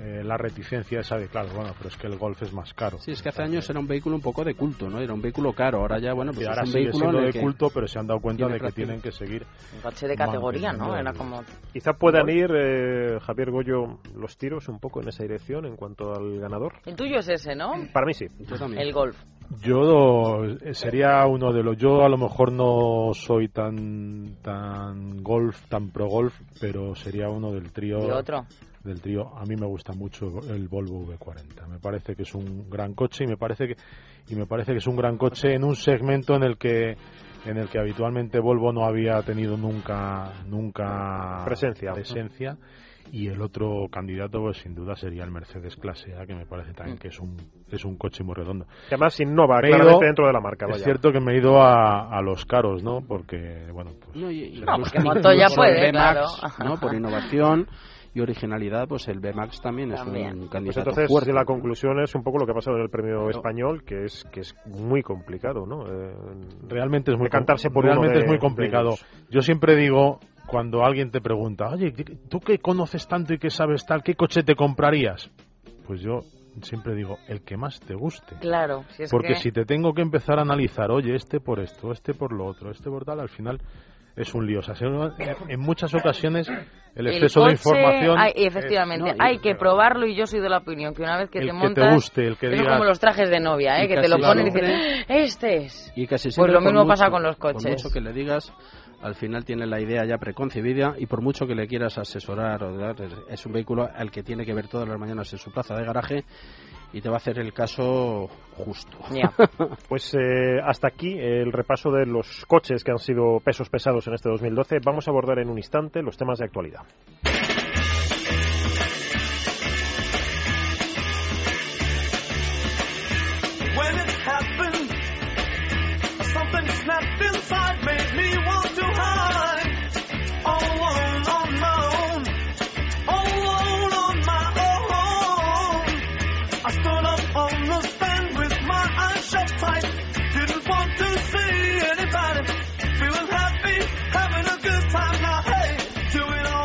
eh, la reticencia esa de claro, bueno, pero es que el Golf es más caro. Sí, es que hace años era un vehículo un poco de culto, ¿no? Era un vehículo caro. Ahora ya, bueno, pues Y es ahora un sigue vehículo de culto, pero se han dado cuenta de que tienen que seguir. Un coche de categoría, ¿no? Era como... Quizá puedan ir, eh, Javier Goyo, los tiros un poco en esa dirección en cuanto al ganador. El tuyo es ese, ¿no? Para mí sí. Yo también. El Golf. Yo eh, sería uno de los. Yo a lo mejor no soy tan tan golf, tan pro golf, pero sería uno del trío. Y otro. Del trío. A mí me gusta mucho el Volvo V40. Me parece que es un gran coche y me parece que y me parece que es un gran coche en un segmento en el que en el que habitualmente Volvo no había tenido nunca nunca Presencia. presencia. y el otro candidato pues sin duda sería el Mercedes Clase A que me parece Mm. también que es un es un coche muy redondo Que además innova Pero claramente dentro de la marca. es cierto que me he ido a, a los caros, ¿no? Porque, bueno, pues... No, y- y No, porque Montoya puede, claro. ¿no? Por innovación y originalidad, pues el B-Max también, También. es un Pues candidato entonces fuerte. la conclusión es un poco lo que ha pasado en el premio Claro. español, que es que es muy complicado, ¿no? Eh, Realmente es muy, por uno realmente de- es muy complicado. Yo siempre digo, cuando alguien te pregunta, oye, ¿qué- ¿tú qué conoces tanto y qué sabes tal? ¿Qué coche te comprarías? Pues yo siempre digo, el que más te guste. Claro, si es Porque que... si te tengo que empezar a analizar, oye, este por esto, este por lo otro, este por tal, al final es un lío. O sea, se- en muchas ocasiones el el exceso de información... hay- es- efectivamente, no, hay que probarlo y yo soy de la opinión que una vez que el te que montas... te guste, el que eso es digas... como los trajes de novia, ¿eh? Que te lo ponen y dicen, este es. Y casi Pues lo por mismo pasa con los Por coches. mucho que le digas, al final tiene la idea ya preconcebida y por mucho que le quieras asesorar o dar, es un vehículo al que tiene que ver todas las mañanas en su plaza de garaje y te va a hacer el caso justo. Pues eh, hasta aquí el repaso de los coches que han sido pesos pesados en este 2012. Vamos a abordar en un instante los temas de actualidad.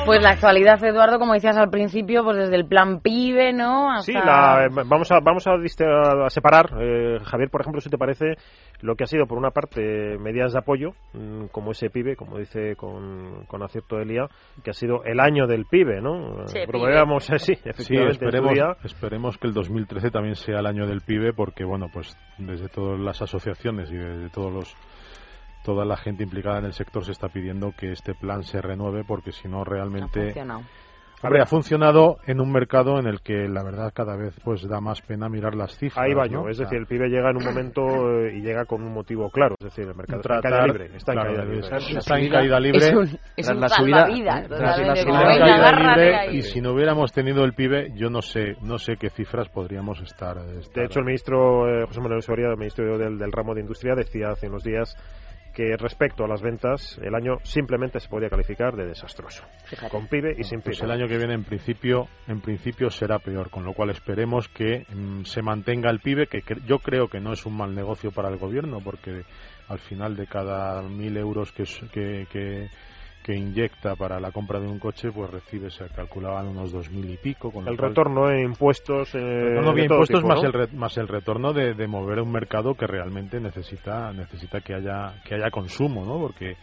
Pues la actualidad, Eduardo, como decías al principio, pues desde el plan pibe, ¿no? Hasta... Sí, la- eh, vamos a vamos a, separar, eh, Javier, por ejemplo, si te parece, lo que ha sido por una parte medidas de apoyo, mm, como ese pibe, como dice con, con acierto Elia, que ha sido el año del pibe, ¿no? Sí, eh, sí, Sí, efectivamente, esperemos, esperemos que el 2013 también sea el año del pibe, porque bueno, pues desde todas las asociaciones y desde todos los toda la gente implicada en el sector se está pidiendo que este plan se renueve, porque si no realmente. Hombre, ha funcionado en un mercado en el que la verdad cada vez pues da más pena mirar las cifras. Ahí va ¿no? yo, es O sea, decir, el pibe llega en un momento eh, y llega con un motivo claro, es decir, el mercado está en caída libre, está en claro, caída libre. está- La está en caída libre. Es un, es Tras un la subida, ¿eh? Tras la en caída libre y si no hubiéramos tenido el pibe, yo no sé, no sé qué cifras podríamos estar. De estar- hecho, el ministro eh, José Manuel Soria, el ministro del, del ramo de industria, decía hace unos días que respecto a las ventas, el año simplemente se podía calificar de desastroso. Fíjate. Con pibe y sin pibe. Pues el año que viene en principio, en principio será peor, con lo cual esperemos que mm, se mantenga el pibe, que cre- yo creo que no es un mal negocio para el gobierno, porque al final de cada mil euros que, que, que, que inyecta para la compra de un coche, pues recibe, se calculaban unos dos mil y pico. Con El cual- retorno en impuestos. Eh, retorno de de impuestos tipo, más ¿no? el re- más el retorno de, de mover un mercado que realmente necesita necesita que haya que haya consumo no porque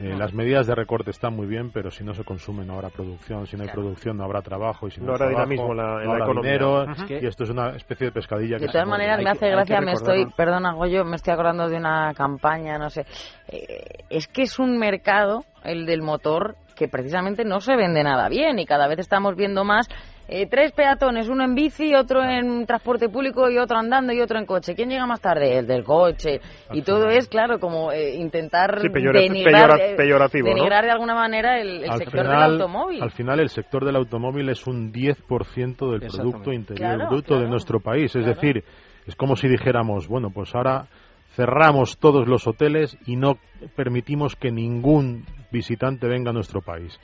eh, las medidas de recorte están muy bien pero si no se consume no habrá producción si no hay Claro. producción no habrá trabajo y si no, No hay habrá trabajo, dinamismo en la- en no la habrá economía. dinero y esto es una especie de pescadilla que De se todas maneras, me hace gracia, me estoy, perdona Goyo, me estoy acordando de una campaña, no sé. Eh, es que es un mercado, el del motor, que precisamente no se vende nada bien y cada vez estamos viendo más. Eh, tres peatones, uno en bici, otro en transporte público y otro andando y otro en coche. ¿Quién llega más tarde? El del coche. Y Al todo final. es, claro, como eh, intentar Sí, peyora- denigrar, peyora- eh, peyorativo, ¿no? de alguna manera el, el al sector final, del automóvil. al final el sector del automóvil es un 10% del. Producto Interior Claro, Bruto de nuestro país. Es Claro. decir, es como si dijéramos, bueno, pues ahora cerramos todos los hoteles y no permitimos que ningún visitante venga a nuestro país.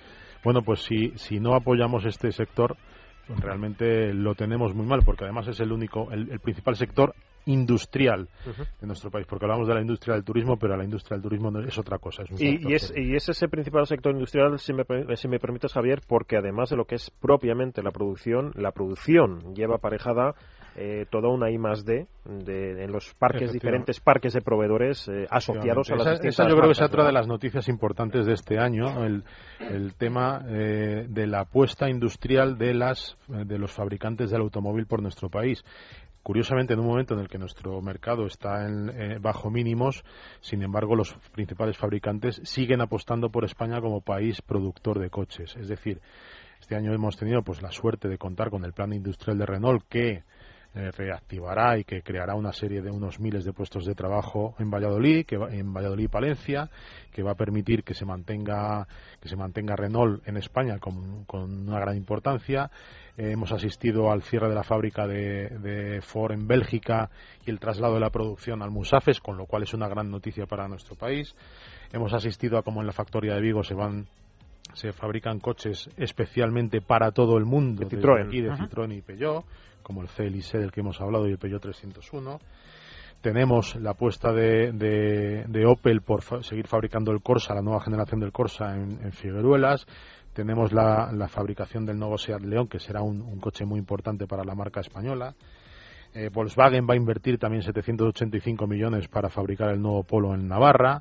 Bueno, pues si, si no apoyamos este sector, realmente lo tenemos muy mal, porque además es el único, el, el principal sector industrial de nuestro país, porque hablamos de la industria del turismo, pero la industria del turismo no- es otra cosa. Es un Y, y es, que- y es ese principal sector industrial, si me, si me permites, Javier, porque además de lo que es propiamente la producción, la producción lleva aparejada eh, toda una I más D de, en los parques, diferentes parques de proveedores eh, asociados a las esa, distintas esa yo creo que es otra ¿no? de las noticias importantes de este año, el, el tema eh, de la apuesta industrial de, las, de los fabricantes del automóvil por nuestro país. Curiosamente, en un momento en el que nuestro mercado está en, eh, bajo mínimos, sin embargo, los principales fabricantes siguen apostando por España como país productor de coches. Es decir, este año hemos tenido pues la suerte de contar con el plan industrial de Renault que eh, reactivará y que creará una serie de unos miles de puestos de trabajo en Valladolid, que va- en Valladolid y Palencia, que va a permitir que se mantenga que se mantenga Renault en España con, con una gran importancia. Eh, hemos asistido al cierre de la fábrica de, de Ford en Bélgica y el traslado de la producción al Musafes, con lo cual es una gran noticia para nuestro país. Hemos asistido a cómo en la factoría de Vigo se van se fabrican coches especialmente para todo el mundo, De Citroën. aquí, de. Citroën y Peugeot, como el CLIC del que hemos hablado y el Peugeot 301. Tenemos la apuesta de, Opel por seguir fabricando el Corsa, la nueva generación del Corsa en, en Figueruelas. Tenemos la, la fabricación del nuevo Seat León, que será un, un coche muy importante para la marca española. Eh, Volkswagen va a invertir también 785 millones para fabricar el nuevo Polo en Navarra.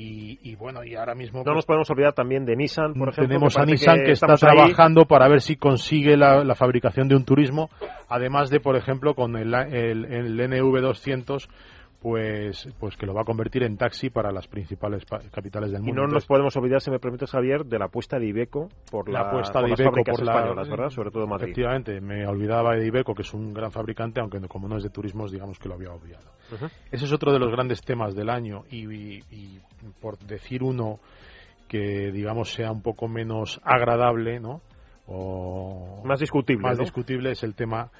Y, y bueno, y ahora mismo No pues, nos podemos olvidar también de Nissan, por ejemplo. tenemos que a Nissan que, está estamos ahí. trabajando para ver si consigue la, la fabricación de un turismo, además de, por ejemplo, con el, el, el NV200, pues, pues que lo va a convertir en taxi para las principales pa- capitales del Y mundo. no nos podemos olvidar, si me permites, Javier, de la apuesta de Ibeco por, la la, apuesta de las Ibeco fábricas por la- españolas, ¿verdad? Sobre todo Madrid. Efectivamente, me olvidaba de Ibeco, que es un gran fabricante, aunque no- como no es de turismos, digamos que lo había obviado. Ese es otro de los grandes temas del año y, y- y por decir uno que digamos sea un poco menos agradable, ¿no? O Más discutible, más ¿no? discutible es el tema,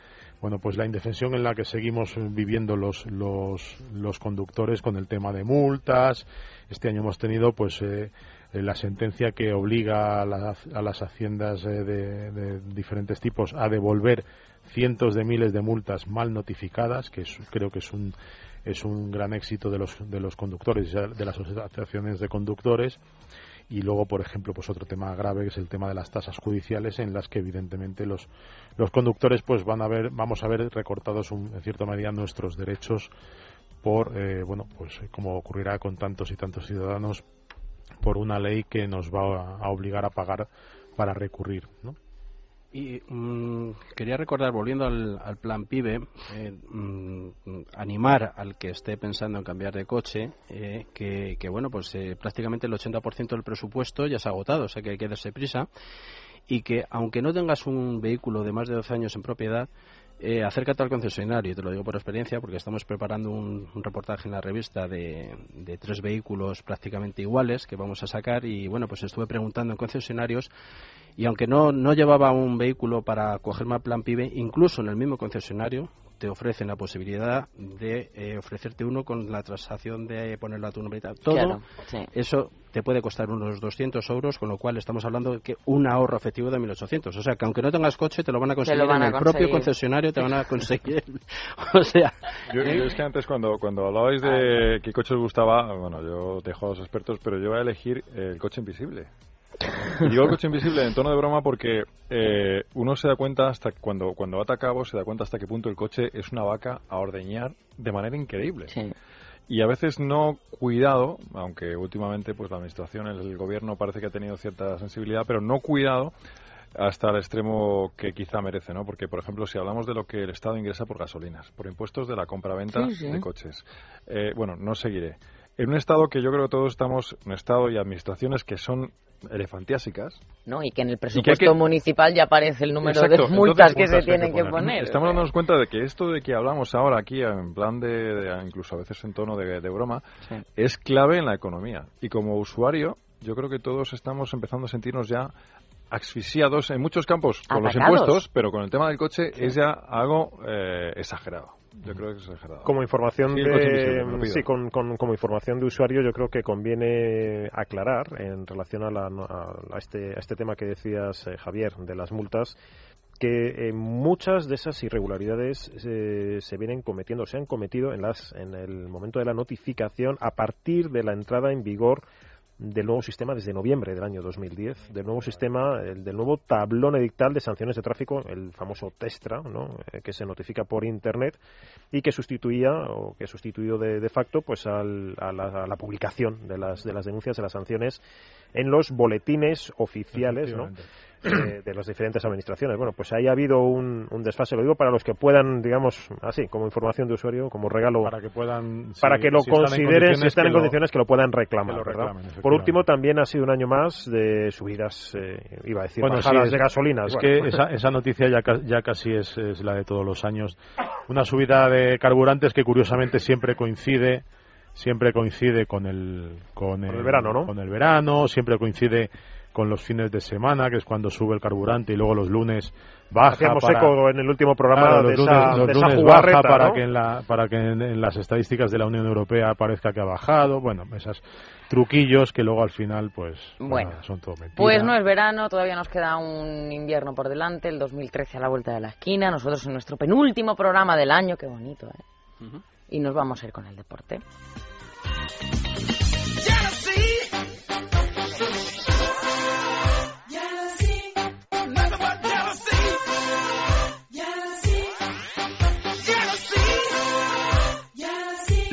bueno, pues la indefensión en la que seguimos viviendo los los, los conductores con el tema de multas. Este año hemos tenido, pues. eh, eh, la sentencia que obliga a, la- a las haciendas eh, de, diferentes tipos a devolver cientos de miles de multas mal notificadas, que creo que es un es un gran éxito de los de los conductores de las asociaciones de conductores y luego por ejemplo pues otro tema grave que es el tema de las tasas judiciales en las que evidentemente los los conductores pues van a ver vamos a ver recortados un- en cierta medida nuestros derechos por eh, bueno pues como ocurrirá con tantos y tantos ciudadanos por una ley que nos va a obligar a pagar para recurrir ¿no? Y mm, quería recordar, volviendo al, al plan PIBE, mm, animar al que esté pensando en cambiar de coche, eh, que, que, bueno, pues eh, prácticamente el 80% del presupuesto ya se ha agotado, o sea que hay que darse prisa, y que aunque no tengas un vehículo de más de 12 años en propiedad, eh, acércate al concesionario, te lo digo por experiencia, porque estamos preparando un, reportaje en la revista de, de tres vehículos prácticamente iguales que vamos a sacar, y bueno, pues estuve preguntando en concesionarios y aunque no, no llevaba un vehículo para cogerme al plan PIBE, incluso en el mismo concesionario, te ofrecen la posibilidad de eh, ofrecerte uno con la transacción de ponerlo a tu nombre y tal. Todo Claro, sí. eso te puede costar unos 200 euros, con lo cual estamos hablando de que un ahorro efectivo de 1.800. O sea, que aunque no tengas coche, te lo van a conseguir van en el propio concesionario, te van a conseguir. o sea, Yo, ¿eh? yo es que antes cuando, cuando hablabais de qué coche os gustaba, bueno, yo dejo a los expertos, pero yo voy a elegir el coche invisible. Y digo el coche invisible en tono de broma porque eh, uno se da cuenta hasta cuando cuando ata a cabo se da cuenta hasta qué punto el coche es una vaca a ordeñar de manera increíble. Sí. Y a veces no cuidado, aunque últimamente pues la administración, el, gobierno parece que ha tenido cierta sensibilidad, pero no cuidado hasta el extremo que quizá merece, ¿no? Porque, por ejemplo, si hablamos de lo que el Estado ingresa por gasolinas, por impuestos de la compra-venta Sí, sí. de coches, eh, bueno, no seguiré. En un Estado que yo creo que todos estamos, un Estado y administraciones que son elefantiásicas, ¿no? Y que en el presupuesto que- municipal ya aparece el número Exacto, de multas que se tienen que poner. poner. Estamos dándonos cuenta de que esto de que hablamos ahora aquí en plan de, de- incluso a veces en tono de, de broma, Sí. es clave en la economía. Y como usuario, yo creo que todos estamos empezando a sentirnos ya asfixiados en muchos campos con los impuestos, pero con el tema del coche es ya algo eh, exagerado. Yo creo que es exagerado. Como información Sí, de sí, con, con- como información de usuario, yo creo que conviene aclarar en relación a, la- a- a este, a este tema que decías, eh, Javier, de las multas, que eh, muchas de esas irregularidades eh, se vienen cometiendo, se han cometido en las en el momento de la notificación a partir de la entrada en vigor del nuevo sistema desde noviembre del año 2010, del nuevo sistema, el del nuevo tablón edictal de sanciones de tráfico, el famoso TESTRA, ¿no? Eh, que se notifica por Internet y que sustituía o que sustituyó de, de facto pues al- a, la, a la publicación de las, de las denuncias, de las sanciones en los boletines oficiales, ¿no? Eh, de las diferentes administraciones. Bueno, pues ahí ha habido un, un desfase. Lo digo para los que puedan, digamos, así, como información de usuario, como regalo para que puedan para si- que lo si están consideren, si están en condiciones, que lo puedan reclamar. lo Por último, también ha sido un año más de subidas, eh, iba a decir, Bueno, sí, bajadas es- de gasolinas. Es Bueno, que esa, esa noticia ya, ya casi es, es la de todos los años. Una subida de carburantes que curiosamente siempre coincide siempre coincide con el con, el verano, ¿no? Con el verano, siempre coincide con los fines de semana, que es cuando sube el carburante y luego los lunes baja Hacíamos para- eco en el último programa Claro, de los esa, lunes, los de esa lunes jugarreta, baja para ¿no? que en la para que en, en las estadísticas de la Unión Europea parezca que ha bajado, bueno, esos truquillos que luego al final pues Bueno, son todo mentiras. Pues no es verano, todavía nos queda un invierno por delante, el 2013 a la vuelta de la esquina, nosotros en nuestro penúltimo programa del año, qué bonito, ¿eh? Y nos vamos a ir con el deporte.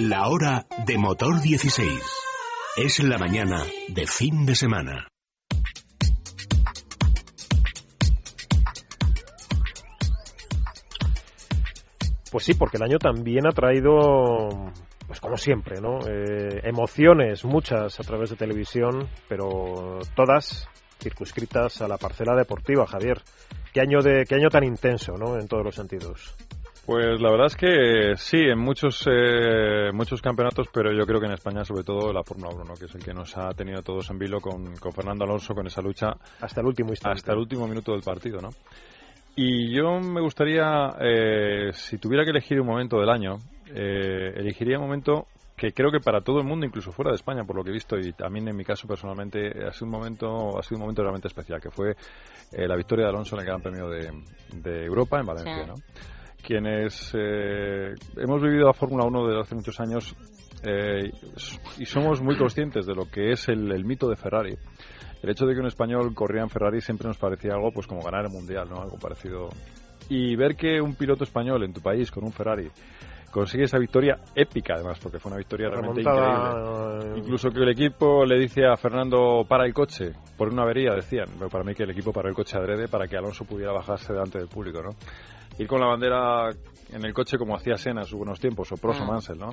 La hora de motor 16. Es la mañana de fin de semana. Pues sí, porque el año también ha traído, pues como siempre, ¿no? Eh, emociones, muchas a través de televisión, pero todas circunscritas a la parcela deportiva, Javier. Qué año de, qué año tan intenso, ¿no? En todos los sentidos. Pues la verdad es que sí, en muchos eh, muchos campeonatos, pero yo creo que en España sobre todo la Fórmula 1, ¿no? que es el que nos ha tenido todos en vilo con, con Fernando Alonso, con esa lucha Hasta el último instante. hasta el último minuto del partido. ¿no? Y yo me gustaría, eh, si tuviera que elegir un momento del año, eh, elegiría un momento que creo que para todo el mundo, incluso fuera de España, por lo que he visto, y también en mi caso personalmente, ha sido un momento, ha sido un momento realmente especial, que fue eh, la victoria de Alonso en el Gran Premio de, de Europa en Valencia, Sí. ¿no? Quienes eh, hemos vivido la Fórmula 1 desde hace muchos años eh, y somos muy conscientes de lo que es el, el mito de Ferrari. El hecho de que un español corría en Ferrari siempre nos parecía algo pues como ganar el mundial, ¿no? Algo parecido. Y ver que un piloto español en tu país con un Ferrari consigue esa victoria épica, además, porque fue una victoria realmente increíble. Remontada, eh, Incluso que el equipo le dice a Fernando para el coche por una avería, decían. Pero para mí que el equipo para el coche adrede para que Alonso pudiera bajarse delante del público, ¿no? Ir con la bandera en el coche como hacía Senna en sus buenos tiempos, o Prost o Mm. Mansell, ¿no?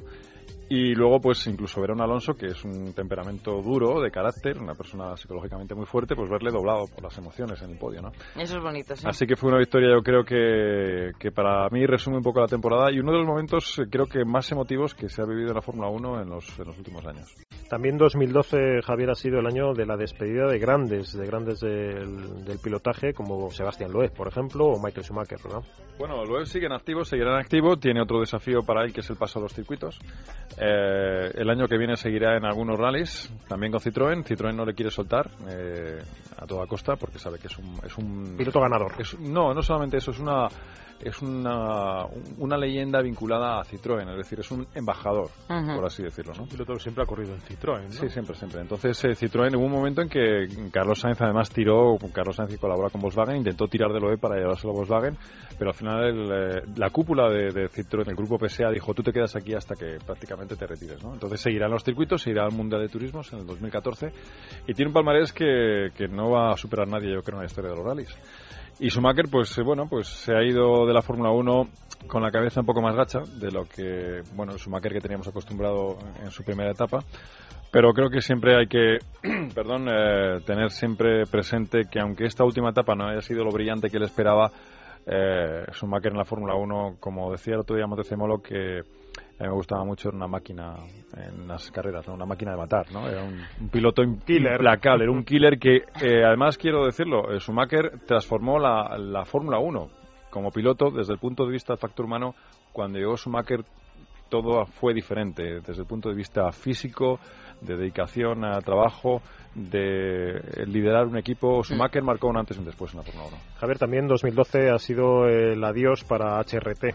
Y luego, pues incluso ver a un Alonso que es un temperamento duro, de carácter, una persona psicológicamente muy fuerte, pues verle doblado por las emociones en el podio, ¿no? Eso es bonito, sí. Así que fue una victoria, yo creo que, que para mí resume un poco la temporada y uno de los momentos, eh, creo que más emotivos que se ha vivido en la Fórmula 1 en los, en los últimos años. También 2012, Javier, ha sido el año de la despedida de grandes, de grandes del, del pilotaje, como Sebastián Loeb, por ejemplo, o Michael Schumacher, ¿verdad? Bueno, Loeb sigue en activo, seguirá en activo, tiene otro desafío para él que es el paso a los circuitos. Eh, el año que viene seguirá en algunos rallies, también con Citroën. Citroën no le quiere soltar eh, a toda costa porque sabe que es un... Es un Piloto ganador. es- no, no solamente eso, es una es una, una leyenda vinculada a Citroën, es decir, es un embajador, Ujú. por así decirlo, ¿no? Un piloto que siempre ha corrido en Citroën, ¿no? Sí, siempre, siempre. Entonces, eh, Citroën hubo un momento en que Carlos Sainz además tiró, Carlos Sainz que colabora con Volkswagen, intentó tirar de Loeb para llevárselo a Volkswagen, pero al final el, eh, la cúpula de, de Citroën, el grupo PSA, dijo, tú te quedas aquí hasta que prácticamente te retires, ¿no? Entonces seguirá en los circuitos, seguirá al Mundial de Turismos en el 2014 y tiene un palmarés que, que no va a superar nadie, yo creo, en la historia de los rallies. Y Schumacher, pues eh, bueno, pues se ha ido de la Fórmula 1 con la cabeza un poco más gacha de lo que, bueno, Schumacher que teníamos acostumbrado en su primera etapa. Pero creo que siempre hay que, perdón, eh, tener siempre presente que aunque esta última etapa no haya sido lo brillante que él esperaba, eh, Schumacher en la Fórmula 1, como decía el otro día Montezemolo, que a mí me gustaba mucho, era una máquina en las carreras, ¿no? una máquina de matar, ¿no? Era un, un piloto Killer. implacable, era un killer que, eh, además quiero decirlo, eh, Schumacher transformó la, la Fórmula 1 como piloto desde el punto de vista del factor humano. Cuando llegó Schumacher todo fue diferente desde el punto de vista físico, de dedicación a trabajo, de liderar un equipo. Schumacher marcó un antes y un después en la Fórmula 1. Javier, también 2012 ha sido el adiós para HRT.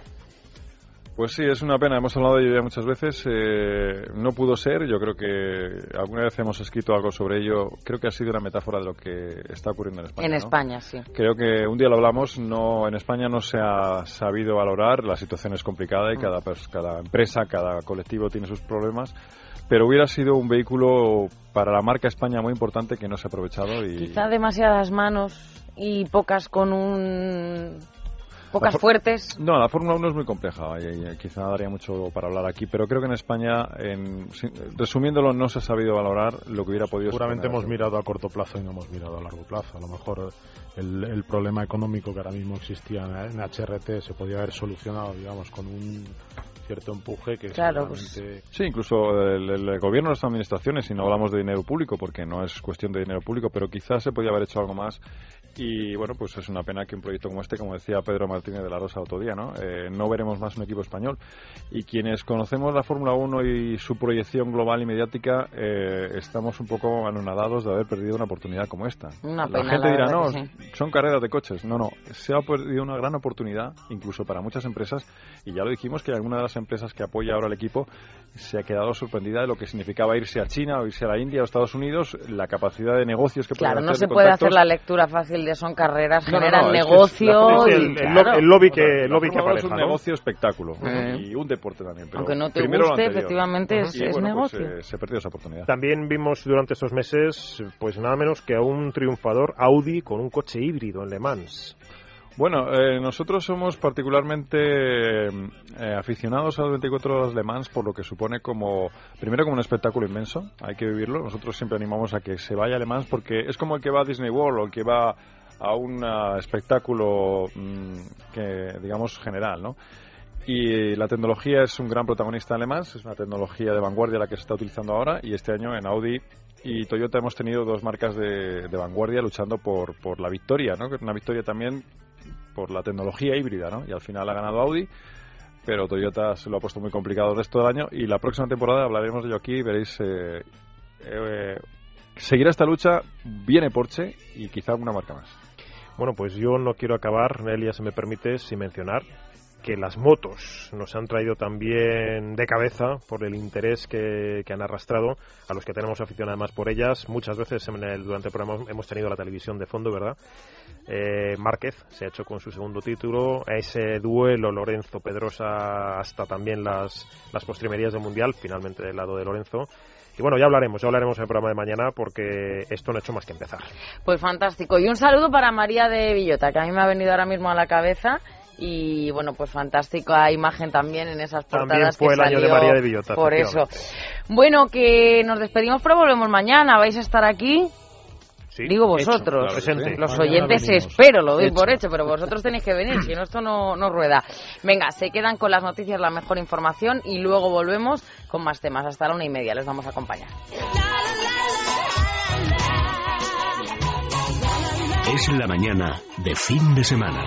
Pues sí, es una pena. Hemos hablado de ello ya muchas veces. eh, no pudo ser. Yo creo que alguna vez hemos escrito algo sobre ello. Creo que ha sido una metáfora de lo que está ocurriendo en España. En ¿no? España, sí. Creo que un día lo hablamos. No, en España no se ha sabido valorar. La situación es complicada y cada, pers- cada empresa, cada colectivo tiene sus problemas. Pero hubiera sido un vehículo para la marca España muy importante que no se ha aprovechado. Y... Quizá demasiadas manos y pocas con un... pocas La fuertes. No, la Fórmula 1 es muy compleja y, y quizá daría mucho para hablar aquí, pero creo que en España, en, sin- resumiéndolo, no se ha sabido valorar lo que hubiera podido Seguramente hemos mirado a corto plazo y no hemos mirado a largo plazo. A lo mejor el, el problema económico que ahora mismo existía en, en HRT se podía haber solucionado, digamos, con un cierto empuje que Claro, seguramente... Sí, incluso el, el gobierno, las administraciones, y no hablamos de dinero público, porque no es cuestión de dinero público, pero quizás se podía haber hecho algo más. Y bueno, pues es una pena que un proyecto como este, como decía Pedro Martínez de la Rosa otro día, ¿no? Eh, no veremos más un equipo español. Y quienes conocemos la Fórmula 1 y su proyección global y mediática, eh, estamos un poco anonadados de haber perdido una oportunidad como esta. Una la pena, gente la dirá, no, son carreras de coches. No, no, se ha perdido una gran oportunidad, incluso para muchas empresas, y ya lo dijimos que alguna de las empresas que apoya ahora el equipo se ha quedado sorprendida de lo que significaba irse a China o irse a la India o Estados Unidos, la capacidad de negocios que Claro, pueden no hacer, se de puede hacer la lectura fácil son carreras, No, generan no, es es- negocio y, el, claro, el lobby que, el lobby que Fórmula 1 apareja, es un ¿no? negocio espectáculo Ujú. y un deporte también. Pero aunque no te guste, efectivamente es, Y es bueno, pues, negocio. eh, se perdió esa oportunidad. También vimos durante estos meses, pues nada menos que a un triunfador Audi con un coche híbrido en Le Mans. Bueno, eh, nosotros somos particularmente eh, aficionados a las 24 horas de Le Mans por lo que supone como, primero como un espectáculo inmenso, hay que vivirlo. Nosotros siempre animamos a que se vaya a Le Mans porque es como el que va a Disney World o el que va a un ah, espectáculo mm, que, digamos, general, ¿no? Y la tecnología es un gran protagonista en Le Mans, es una tecnología de vanguardia la que se está utilizando ahora y este año en Audi y Toyota hemos tenido dos marcas de, vanguardia luchando por, por la victoria, ¿no? Una victoria también por la tecnología híbrida, ¿no? Y al final ha ganado Audi, pero Toyota se lo ha puesto muy complicado el resto del año y la próxima temporada hablaremos de ello aquí, veréis... Eh, eh, seguirá esta lucha, viene Porsche y quizá alguna marca más. Bueno, pues yo no quiero acabar, Nelia, si me permite, sin mencionar que las motos nos han traído también de cabeza por el interés que, que han arrastrado a los que tenemos afición además por ellas. Muchas veces durante el programa hemos tenido la televisión de fondo, ¿verdad? Eh, Márquez se ha hecho con su segundo título. Ese duelo Lorenzo Pedrosa hasta también las, las postrimerías del Mundial, finalmente del lado de Lorenzo. Y bueno, ya hablaremos, ya hablaremos en el programa de mañana porque esto no ha hecho más que empezar. Pues fantástico. Y un saludo para María de Villota, que a mí me ha venido ahora mismo a la cabeza. Y bueno, pues fantástica imagen también en esas También portadas fue que el año de María de Villota, Por eso. Bueno, que nos despedimos, pero volvemos mañana. ¿Vais a estar aquí? Sí, Digo hecho, vosotros, claro, los oyentes espero, lo doy Hecho. por hecho, pero vosotros tenéis que venir, si no esto no, no rueda. Venga, se quedan con las noticias, la mejor información y luego volvemos con más temas. Hasta la una y media les vamos a acompañar. Es la mañana de fin de semana.